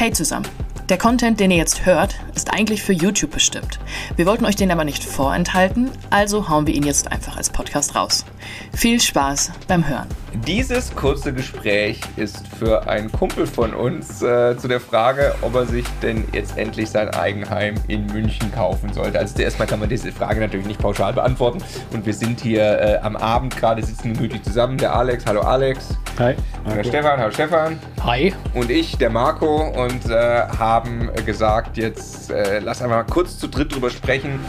Hey zusammen! Der Content, den ihr jetzt hört, ist eigentlich für YouTube bestimmt. Wir wollten euch den aber nicht vorenthalten, also hauen wir ihn jetzt einfach als Podcast raus. Viel Spaß beim Hören. Dieses kurze Gespräch ist für einen Kumpel von uns äh, zu der Frage, ob er sich denn jetzt endlich sein Eigenheim in München kaufen sollte. Also erstmal kann man diese Frage natürlich nicht pauschal beantworten. Und wir sind hier äh, am Abend gerade sitzen gemütlich zusammen. Der Alex, hallo Alex. Hi. Der Stefan, hallo Stefan. Hi. Und ich, der Marco, und äh, haben gesagt, jetzt äh, lass einfach mal kurz zu dritt drüber sprechen.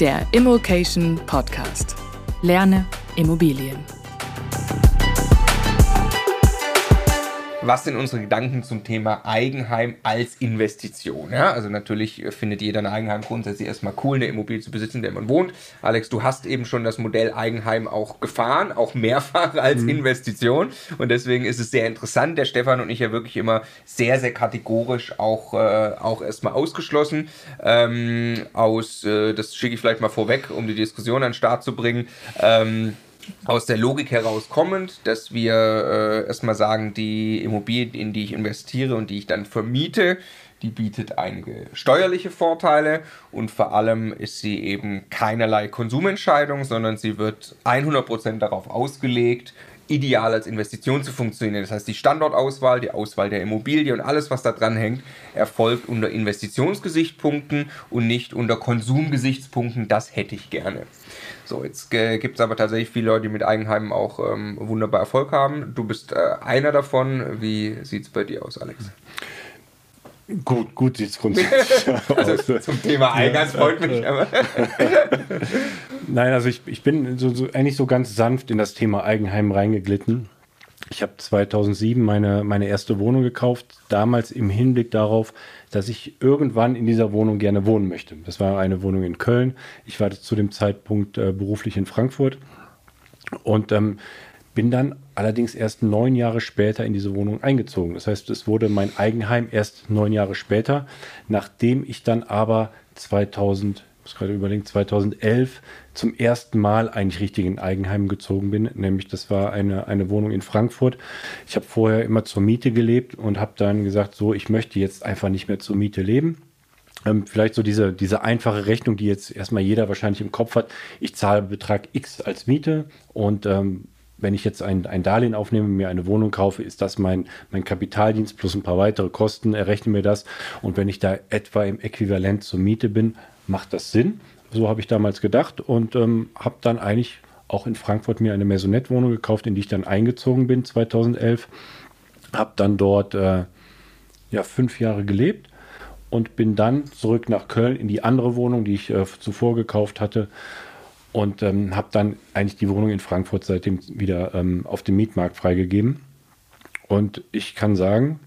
Der Immokation Podcast. Lerne Immobilien. Was sind unsere Gedanken zum Thema Eigenheim als Investition? Ja, also natürlich findet jeder ein Eigenheim grundsätzlich erstmal cool, eine Immobilie zu besitzen, in der man wohnt. Alex, du hast eben schon das Modell Eigenheim auch gefahren, auch mehrfach als mhm. Investition. Und deswegen ist es sehr interessant. Der Stefan und ich ja wirklich immer sehr, sehr kategorisch auch, äh, auch erstmal ausgeschlossen. Ähm, aus, äh, das schicke ich vielleicht mal vorweg, um die Diskussion an den Start zu bringen. Ähm, aus der Logik heraus kommend, dass wir äh, erstmal sagen, die Immobilie, in die ich investiere und die ich dann vermiete, die bietet einige steuerliche Vorteile und vor allem ist sie eben keinerlei Konsumentscheidung, sondern sie wird 100% darauf ausgelegt, ideal als Investition zu funktionieren. Das heißt, die Standortauswahl, die Auswahl der Immobilie und alles, was da dran hängt, erfolgt unter Investitionsgesichtspunkten und nicht unter Konsumgesichtspunkten. Das hätte ich gerne. So, jetzt äh, gibt es aber tatsächlich viele Leute, die mit Eigenheimen auch ähm, wunderbar Erfolg haben. Du bist äh, einer davon. Wie sieht es bei dir aus, Alex? Gut, gut sieht es grundsätzlich also aus. Zum Thema Eingangs ja, freut mich aber. Nein, also ich, ich bin so, so, eigentlich so ganz sanft in das Thema Eigenheim reingeglitten. Ich habe 2007 meine, meine erste Wohnung gekauft, damals im Hinblick darauf, dass ich irgendwann in dieser Wohnung gerne wohnen möchte. Das war eine Wohnung in Köln. Ich war zu dem Zeitpunkt äh, beruflich in Frankfurt und ähm, bin dann allerdings erst neun Jahre später in diese Wohnung eingezogen. Das heißt, es wurde mein Eigenheim erst neun Jahre später, nachdem ich dann aber 2000 muss gerade überlegen, 2011 zum ersten Mal eigentlich richtig in Eigenheim gezogen bin. Nämlich das war eine, eine Wohnung in Frankfurt. Ich habe vorher immer zur Miete gelebt und habe dann gesagt, so, ich möchte jetzt einfach nicht mehr zur Miete leben. Ähm, vielleicht so diese, diese einfache Rechnung, die jetzt erstmal jeder wahrscheinlich im Kopf hat. Ich zahle Betrag X als Miete und ähm, wenn ich jetzt ein, ein Darlehen aufnehme, mir eine Wohnung kaufe, ist das mein, mein Kapitaldienst plus ein paar weitere Kosten, errechne mir das. Und wenn ich da etwa im Äquivalent zur Miete bin, macht das Sinn. So habe ich damals gedacht und ähm, habe dann eigentlich auch in Frankfurt mir eine Maisonette-Wohnung gekauft, in die ich dann eingezogen bin 2011. Habe dann dort äh, ja, fünf Jahre gelebt und bin dann zurück nach Köln in die andere Wohnung, die ich äh, zuvor gekauft hatte. Und ähm, habe dann eigentlich die Wohnung in Frankfurt seitdem wieder ähm, auf dem Mietmarkt freigegeben. Und ich kann sagen,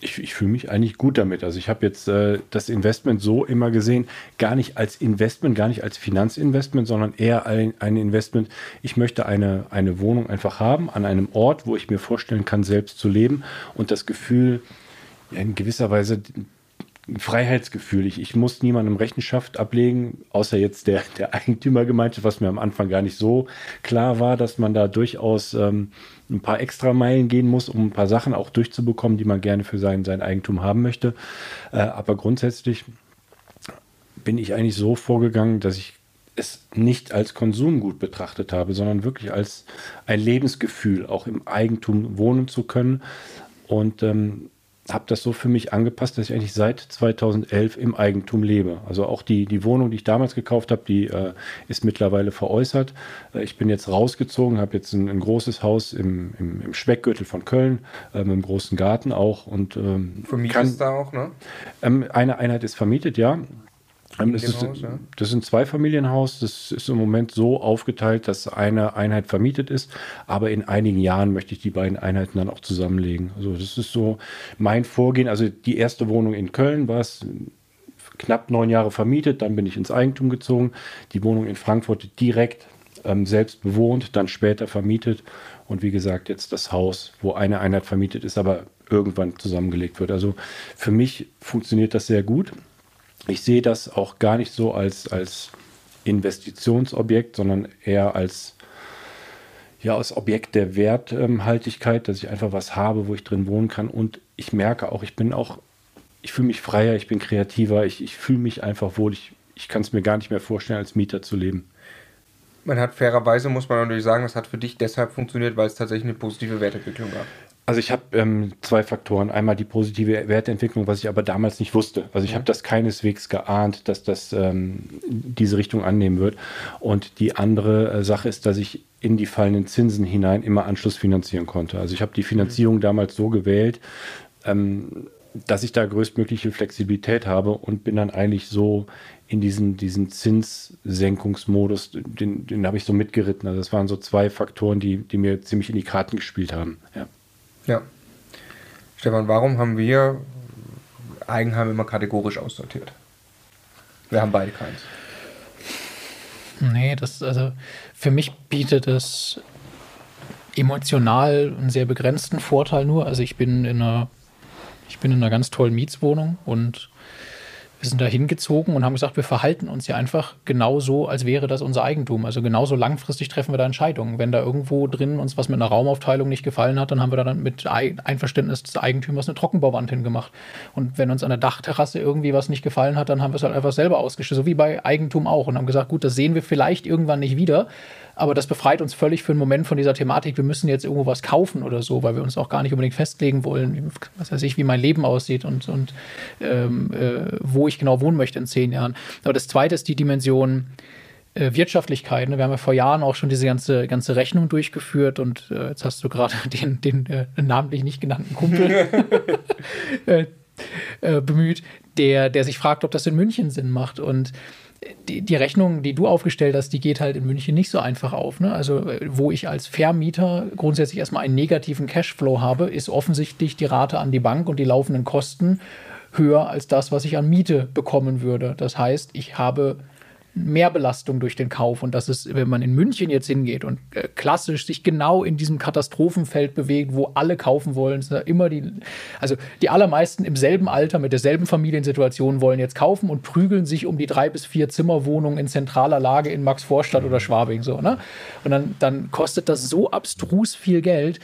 ich, ich fühle mich eigentlich gut damit. Also ich habe jetzt äh, das Investment so immer gesehen, gar nicht als Investment, gar nicht als Finanzinvestment, sondern eher ein, ein Investment. Ich möchte eine, eine Wohnung einfach haben an einem Ort, wo ich mir vorstellen kann, selbst zu leben und das Gefühl, in gewisser Weise Freiheitsgefühl. Ich, ich muss niemandem Rechenschaft ablegen, außer jetzt der, der Eigentümergemeinschaft, was mir am Anfang gar nicht so klar war, dass man da durchaus ähm, ein paar extra Meilen gehen muss, um ein paar Sachen auch durchzubekommen, die man gerne für sein, sein Eigentum haben möchte. Äh, aber grundsätzlich bin ich eigentlich so vorgegangen, dass ich es nicht als Konsumgut betrachtet habe, sondern wirklich als ein Lebensgefühl, auch im Eigentum wohnen zu können. Und ähm, habe das so für mich angepasst, dass ich eigentlich seit 2011 im Eigentum lebe. Also auch die, die Wohnung, die ich damals gekauft habe, die äh, ist mittlerweile veräußert. Äh, ich bin jetzt rausgezogen, habe jetzt ein, ein, großes Haus im, im, im Speckgürtel von Köln, äh, mit einem großen Garten auch. Und, ähm, Vermietest da auch, ne? Ähm, eine Einheit ist vermietet, ja. Ähm, das ist, ja. das ist ein Zweifamilienhaus. Das ist im Moment so aufgeteilt, dass eine Einheit vermietet ist. Aber in einigen Jahren möchte ich die beiden Einheiten dann auch zusammenlegen. Also das ist so mein Vorgehen. Also die erste Wohnung in Köln war es knapp neun Jahre vermietet. Dann bin ich ins Eigentum gezogen. Die Wohnung in Frankfurt direkt ähm, selbst bewohnt, dann später vermietet. Und wie gesagt, jetzt das Haus, wo eine Einheit vermietet ist, aber irgendwann zusammengelegt wird. Also für mich funktioniert das sehr gut ich sehe das auch gar nicht so als, als Investitionsobjekt, sondern eher als, ja, als Objekt der Werthaltigkeit, dass ich einfach was habe, wo ich drin wohnen kann. Und ich merke auch, ich bin auch, ich fühle mich freier, ich bin kreativer, ich, ich fühle mich einfach wohl. Ich, ich kann es mir gar nicht mehr vorstellen, als Mieter zu leben. Man hat fairerweise, muss man natürlich sagen, das hat für dich deshalb funktioniert, weil es tatsächlich eine positive Wertentwicklung gab. Also ich habe ähm, zwei Faktoren. Einmal die positive Wertentwicklung, was ich aber damals nicht wusste. Also ich habe das keineswegs geahnt, dass das ähm, diese Richtung annehmen wird. Und die andere äh, Sache ist, dass ich in die fallenden Zinsen hinein immer Anschluss finanzieren konnte. Also ich habe die Finanzierung mhm. damals so gewählt, ähm, dass ich da größtmögliche Flexibilität habe und bin dann eigentlich so in diesen, diesen Zinssenkungsmodus, den, den habe ich so mitgeritten. Also das waren so zwei Faktoren, die, die mir ziemlich in die Karten gespielt haben. Ja. Ja. Stefan, warum haben wir Eigenheim immer kategorisch aussortiert? Wir haben beide keins. Nee, das, also für mich bietet es emotional einen sehr begrenzten Vorteil nur. Also ich bin in einer, ich bin in einer ganz tollen Mietswohnung und wir sind da hingezogen und haben gesagt, wir verhalten uns ja einfach genauso, als wäre das unser Eigentum. Also genauso langfristig treffen wir da Entscheidungen. Wenn da irgendwo drin uns was mit einer Raumaufteilung nicht gefallen hat, dann haben wir da mit Einverständnis des Eigentümers eine Trockenbauwand hingemacht. Und wenn uns an der Dachterrasse irgendwie was nicht gefallen hat, dann haben wir es halt einfach selber ausgeschüttet, so wie bei Eigentum auch. Und haben gesagt, gut, das sehen wir vielleicht irgendwann nicht wieder, aber das befreit uns völlig für einen Moment von dieser Thematik, wir müssen jetzt irgendwo was kaufen oder so, weil wir uns auch gar nicht unbedingt festlegen wollen, was weiß ich, wie mein Leben aussieht und, und ähm, äh, wo ich genau wohnen möchte in zehn Jahren. Aber das zweite ist die Dimension, äh, Wirtschaftlichkeit. Ne? Wir haben ja vor Jahren auch schon diese ganze, ganze Rechnung durchgeführt und äh, jetzt hast du gerade den, den äh, namentlich nicht genannten Kumpel äh, äh, bemüht, der, der sich fragt, ob das in München Sinn macht. Und die, die, Rechnung, die du aufgestellt hast, die geht halt in München nicht so einfach auf. Ne? Also, äh, wo ich als Vermieter grundsätzlich erstmal einen negativen Cashflow habe, ist offensichtlich die Rate an die Bank und die laufenden Kosten höher als das, was ich an Miete bekommen würde. Das heißt, ich habe Mehrbelastung durch den Kauf. Und das ist, wenn man in München jetzt hingeht und äh, klassisch sich genau in diesem Katastrophenfeld bewegt, wo alle kaufen wollen, ist immer die, also die allermeisten im selben Alter mit derselben Familiensituation wollen jetzt kaufen und prügeln sich um die drei bis vier Zimmerwohnungen in zentraler Lage in Maxvorstadt oder Schwabing so, ne? Und dann, dann kostet das so abstrus viel Geld,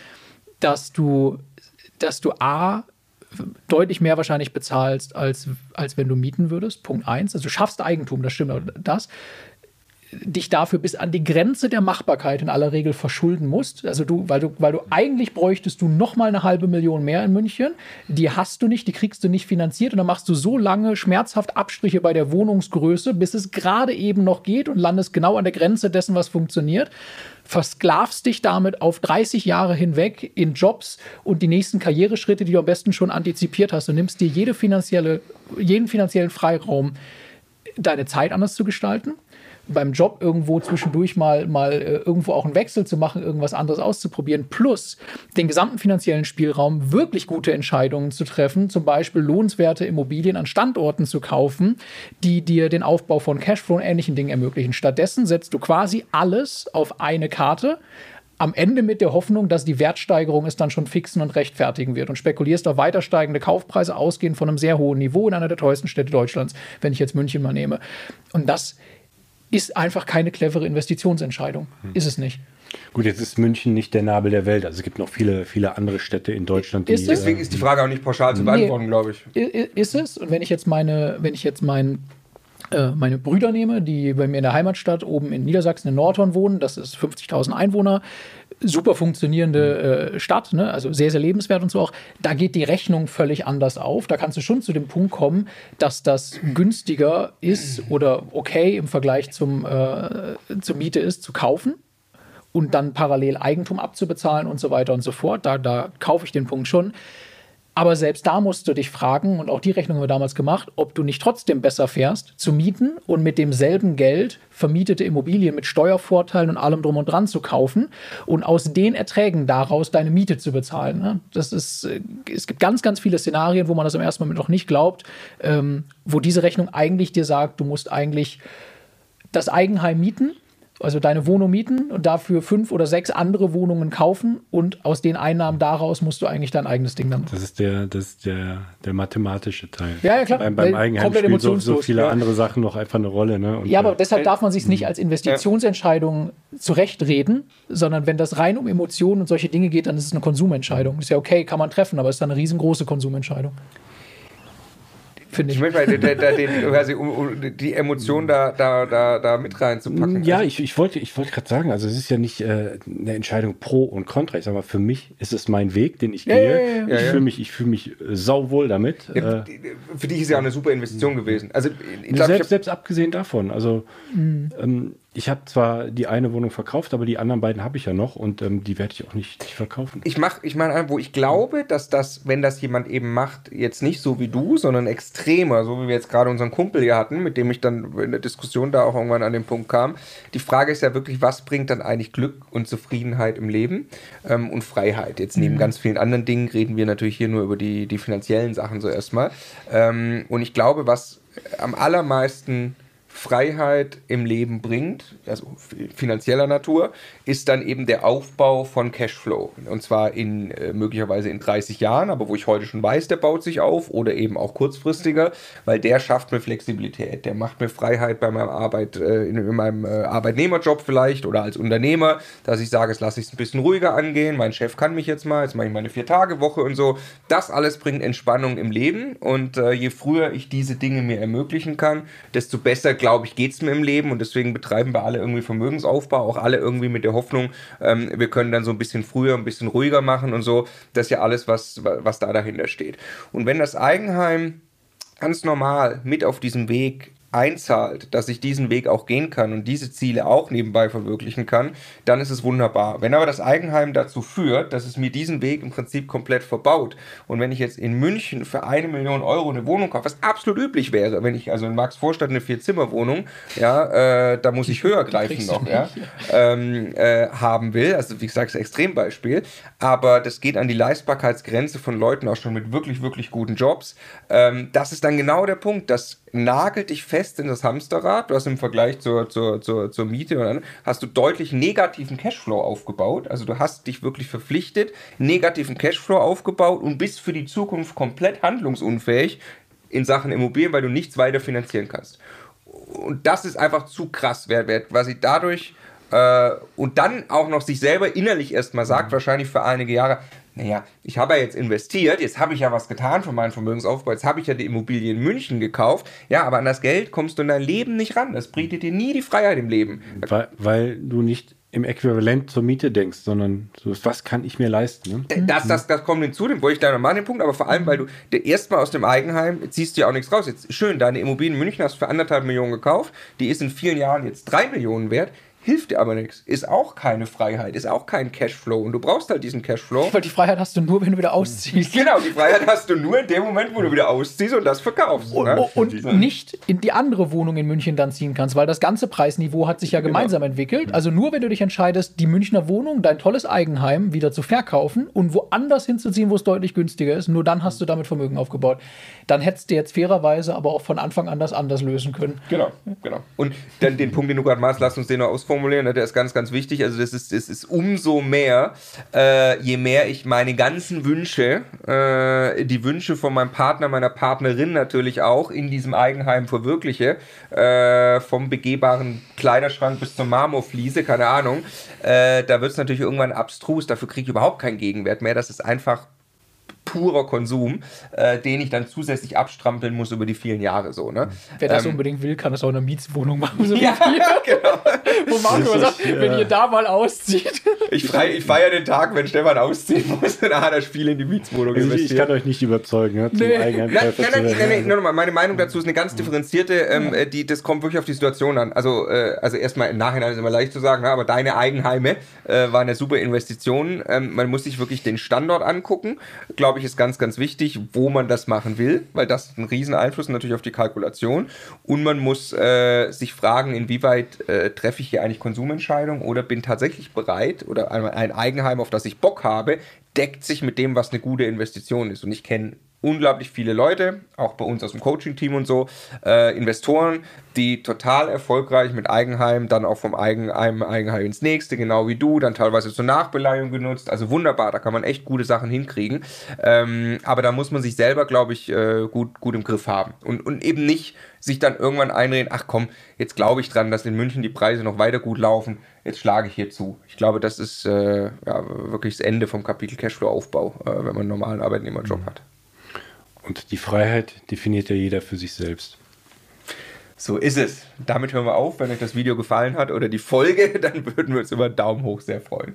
dass du, dass du A deutlich mehr wahrscheinlich bezahlst, als, als wenn du mieten würdest. Punkt eins. Also du schaffst Eigentum, das stimmt. Das dich dafür bis an die Grenze der Machbarkeit in aller Regel verschulden musst. Also du, weil du, weil du eigentlich bräuchtest du noch mal eine halbe Million mehr in München. Die hast du nicht, die kriegst du nicht finanziert und dann machst du so lange schmerzhaft Abstriche bei der Wohnungsgröße, bis es gerade eben noch geht und landest genau an der Grenze dessen, was funktioniert. Versklavst dich damit auf 30 Jahre hinweg in Jobs und die nächsten Karriereschritte, die du am besten schon antizipiert hast. Und nimmst dir jede finanzielle, jeden finanziellen Freiraum, deine Zeit anders zu gestalten beim Job irgendwo zwischendurch mal, mal äh, irgendwo auch einen Wechsel zu machen, irgendwas anderes auszuprobieren, plus den gesamten finanziellen Spielraum, wirklich gute Entscheidungen zu treffen, zum Beispiel lohnenswerte Immobilien an Standorten zu kaufen, die dir den Aufbau von Cashflow und ähnlichen Dingen ermöglichen. Stattdessen setzt du quasi alles auf eine Karte, am Ende mit der Hoffnung, dass die Wertsteigerung es dann schon fixen und rechtfertigen wird und spekulierst auf weiter steigende Kaufpreise ausgehend von einem sehr hohen Niveau in einer der teuersten Städte Deutschlands, wenn ich jetzt München mal nehme. Und das ist einfach keine clevere Investitionsentscheidung. Hm. Ist es nicht. Gut, jetzt ist München nicht der Nabel der Welt. Also es gibt noch viele, viele andere Städte in Deutschland, die. Ist Deswegen ist die Frage auch nicht pauschal zu beantworten, nee, glaube ich. Ist es? Und wenn ich jetzt meine, wenn ich jetzt mein, meine Brüder nehme, die bei mir in der Heimatstadt oben in Niedersachsen in Nordhorn wohnen, das ist 50.000 Einwohner, super funktionierende äh, Stadt, ne? also sehr, sehr lebenswert und so auch. Da geht die Rechnung völlig anders auf. Da kannst du schon zu dem Punkt kommen, dass das günstiger ist oder okay im Vergleich zum, äh, zur Miete ist, zu kaufen und dann parallel Eigentum abzubezahlen und so weiter und so fort. Da, da kaufe ich den Punkt schon. Aber selbst da musst du dich fragen, und auch die Rechnung haben wir damals gemacht, ob du nicht trotzdem besser fährst, zu mieten und mit demselben Geld vermietete Immobilien mit Steuervorteilen und allem drum und dran zu kaufen und aus den Erträgen daraus deine Miete zu bezahlen. Ne? Das ist, äh, es gibt ganz, ganz viele Szenarien, wo man das im ersten Moment noch nicht glaubt, ähm, wo diese Rechnung eigentlich dir sagt, du musst eigentlich das Eigenheim mieten also deine Wohnung mieten und dafür fünf oder sechs andere Wohnungen kaufen und aus den Einnahmen daraus musst du eigentlich dein eigenes Ding dann. Das ist der, das ist der, der mathematische Teil. Ja, ja klar. Beim, beim Eigenheim spielen so, so viele ja. andere Sachen noch einfach eine Rolle. Ne? Und ja, aber äh, deshalb darf man sich nicht als Investitionsentscheidung zurechtreden, sondern wenn das rein um Emotionen und solche Dinge geht, dann ist es eine Konsumentscheidung. Ist ja okay, kann man treffen, aber es ist dann eine riesengroße Konsumentscheidung finde ich. Ich möchte mal da, den, quasi, um, um, die Emotion da, da, da, da mit reinzupacken. Ja, ich, ich wollte, ich wollte gerade sagen, also es ist ja nicht äh, eine Entscheidung pro und contra. Ich sage mal, für mich ist es mein Weg, den ich ja, gehe. Ja, ja, ich fühle mich, ich fühle mich äh, sauwohl damit. Äh, für dich ist ja auch eine super Investition gewesen. Also ich glaub, selbst, ich selbst abgesehen davon. Also mhm. ähm, ich habe zwar die eine Wohnung verkauft, aber die anderen beiden habe ich ja noch und ähm, die werde ich auch nicht, nicht verkaufen. Ich mache, ich meine, wo ich glaube, dass das, wenn das jemand eben macht, jetzt nicht so wie du, sondern extremer, so wie wir jetzt gerade unseren Kumpel hier hatten, mit dem ich dann in der Diskussion da auch irgendwann an den Punkt kam. Die Frage ist ja wirklich, was bringt dann eigentlich Glück und Zufriedenheit im Leben ähm, und Freiheit? Jetzt neben mhm. ganz vielen anderen Dingen reden wir natürlich hier nur über die, die finanziellen Sachen so erstmal. Ähm, und ich glaube, was am allermeisten Freiheit im Leben bringt, also finanzieller Natur, ist dann eben der Aufbau von Cashflow. Und zwar in äh, möglicherweise in 30 Jahren, aber wo ich heute schon weiß, der baut sich auf oder eben auch kurzfristiger, weil der schafft mir Flexibilität, der macht mir Freiheit bei meinem Arbeit, äh, in, in, meinem äh, Arbeitnehmerjob vielleicht oder als Unternehmer, dass ich sage, es lasse ich es ein bisschen ruhiger angehen, mein Chef kann mich jetzt mal, jetzt mache ich meine Vier-Tage-Woche und so. Das alles bringt Entspannung im Leben und je früher ich diese Dinge mir ermöglichen kann, desto besser glaube ich, geht es mir im Leben und deswegen betreiben wir alle irgendwie Vermögensaufbau, auch alle irgendwie mit der Hoffnung, ähm, wir können dann so ein bisschen früher, ein bisschen ruhiger machen und so. Das ist ja alles, was, was da dahinter steht. Und wenn das Eigenheim ganz normal mit auf diesem Weg einzahlt, dass ich diesen Weg auch gehen kann und diese Ziele auch nebenbei verwirklichen kann, dann ist es wunderbar. Wenn aber das Eigenheim dazu führt, dass es mir diesen Weg im Prinzip komplett verbaut und wenn ich jetzt in München für eine Million Euro eine Wohnung kaufe, was absolut üblich wäre, wenn ich also in Max Vorstadt eine Vier-Zimmer-Wohnung, ja, äh, da muss ich höher greifen noch, ja, ähm, äh, haben will, also wie gesagt, das Extrembeispiel, aber das geht an die Leistbarkeitsgrenze von Leuten auch schon mit wirklich, wirklich guten Jobs. Ähm, das ist dann genau der Punkt, dass nagelt dich fest in das Hamsterrad. Du hast im Vergleich zur, zur, zur, zur Miete und dann hast du deutlich negativen Cashflow aufgebaut. Also du hast dich wirklich verpflichtet, negativen Cashflow aufgebaut und bist für die Zukunft komplett handlungsunfähig in Sachen Immobilien, weil du nichts weiter finanzieren kannst. Und das ist einfach zu krass, wer, wer quasi dadurch äh, und dann auch noch sich selber innerlich erstmal sagt, wahrscheinlich für einige Jahre, naja, ich habe ja jetzt investiert, jetzt habe ich ja was getan für meinen Vermögensaufbau, jetzt habe ich ja die Immobilie in München gekauft, ja, aber an das Geld kommst du in dein Leben nicht ran. Das bietet dir nie die Freiheit im Leben. Weil, weil du nicht im Äquivalent zur Miete denkst, sondern so, was kann ich mir leisten? Ne? Äh, Das, das, das kommt hinzu, den wollte ich gleich noch machen, den Punkt, aber vor allem, weil du erstmal aus dem Eigenheim ziehst du ja auch nichts raus. Jetzt schön, deine Immobilie in München hast du für anderthalb Millionen gekauft, die ist in vielen Jahren jetzt drei Millionen wert, hilft dir aber nichts. Ist auch keine Freiheit, ist auch kein Cashflow und du brauchst halt diesen Cashflow. Weil die Freiheit hast du nur, wenn du wieder ausziehst. Genau, die Freiheit hast du nur in dem Moment, wo du wieder ausziehst und das verkaufst. Und, ne? und nicht in die andere Wohnung in München dann ziehen kannst, weil das ganze Preisniveau hat sich ja gemeinsam entwickelt. Also nur wenn du dich entscheidest, die Münchner Wohnung, dein tolles Eigenheim wieder zu verkaufen und woanders hinzuziehen, wo es deutlich günstiger ist, nur dann hast du damit Vermögen aufgebaut. Dann hättest du jetzt fairerweise aber auch von Anfang an das anders lösen können. Genau, genau. Und dann den Punkt, den du gerade machst, lass uns den noch ausformulieren, ne, der ist ganz, ganz wichtig. Also das ist, das ist umso mehr, äh, je mehr ich meine ganzen Wünsche, äh, die Wünsche von meinem Partner, meiner Partnerin natürlich auch in diesem Eigenheim verwirkliche, äh, vom begehbaren Kleiderschrank bis zur Marmorfliese, keine Ahnung, äh, da wird es natürlich irgendwann abstrus, dafür kriege ich überhaupt keinen Gegenwert mehr. Das ist einfach purer Konsum, äh, den ich dann zusätzlich abstrampeln muss über die vielen Jahre so. Ne? Wer das Ähm, unbedingt will, kann das auch in einer Mietswohnung machen. So wie Ja, genau. Wo Marco sagt, wenn ihr da mal auszieht. Ich, frei, ich feiere den Tag, wenn Stefan ausziehen muss, dann hat er Spiel in die Mietswohnung Also ich, ich kann euch nicht überzeugen, ja, zum Nee. Nein, Eigenheimkäufer nein, nein, nein, nein, nur nochmal, meine Meinung dazu ist eine ganz differenzierte, ähm, äh, die, das kommt wirklich auf die Situation an. Also, äh, also erstmal im Nachhinein ist immer leicht zu sagen, na, aber deine Eigenheime äh, waren eine super Investition. Ähm, man muss sich wirklich den Standort angucken, glaube ich, ist ganz, ganz wichtig, wo man das machen will, weil das hat einen riesen Einfluss natürlich auf die Kalkulation. Und man muss äh, sich fragen, inwieweit äh, treffe ich hier eigentlich Konsumentscheidungen oder bin tatsächlich bereit oder ein, ein Eigenheim, auf das ich Bock habe, deckt sich mit dem, was eine gute Investition ist. Und ich kenne unglaublich viele Leute, auch bei uns aus dem Coaching-Team und so, äh, Investoren, die total erfolgreich mit Eigenheim, dann auch vom Eigenheim, Eigenheim ins nächste, genau wie du, dann teilweise zur Nachbeleihung genutzt. Also wunderbar, da kann man echt gute Sachen hinkriegen. Ähm, aber da muss man sich selber, glaube ich, äh, gut, gut im Griff haben. Und, und eben nicht sich dann irgendwann einreden, ach komm, jetzt glaube ich dran, dass in München die Preise noch weiter gut laufen, jetzt schlage ich hier zu. Ich glaube, das ist äh, ja, wirklich das Ende vom Kapitel Cashflow-Aufbau, äh, wenn man einen normalen Arbeitnehmerjob hat. Und die Freiheit definiert ja jeder für sich selbst. So ist es. Damit hören wir auf. Wenn euch das Video gefallen hat oder die Folge, dann würden wir uns über einen Daumen hoch sehr freuen.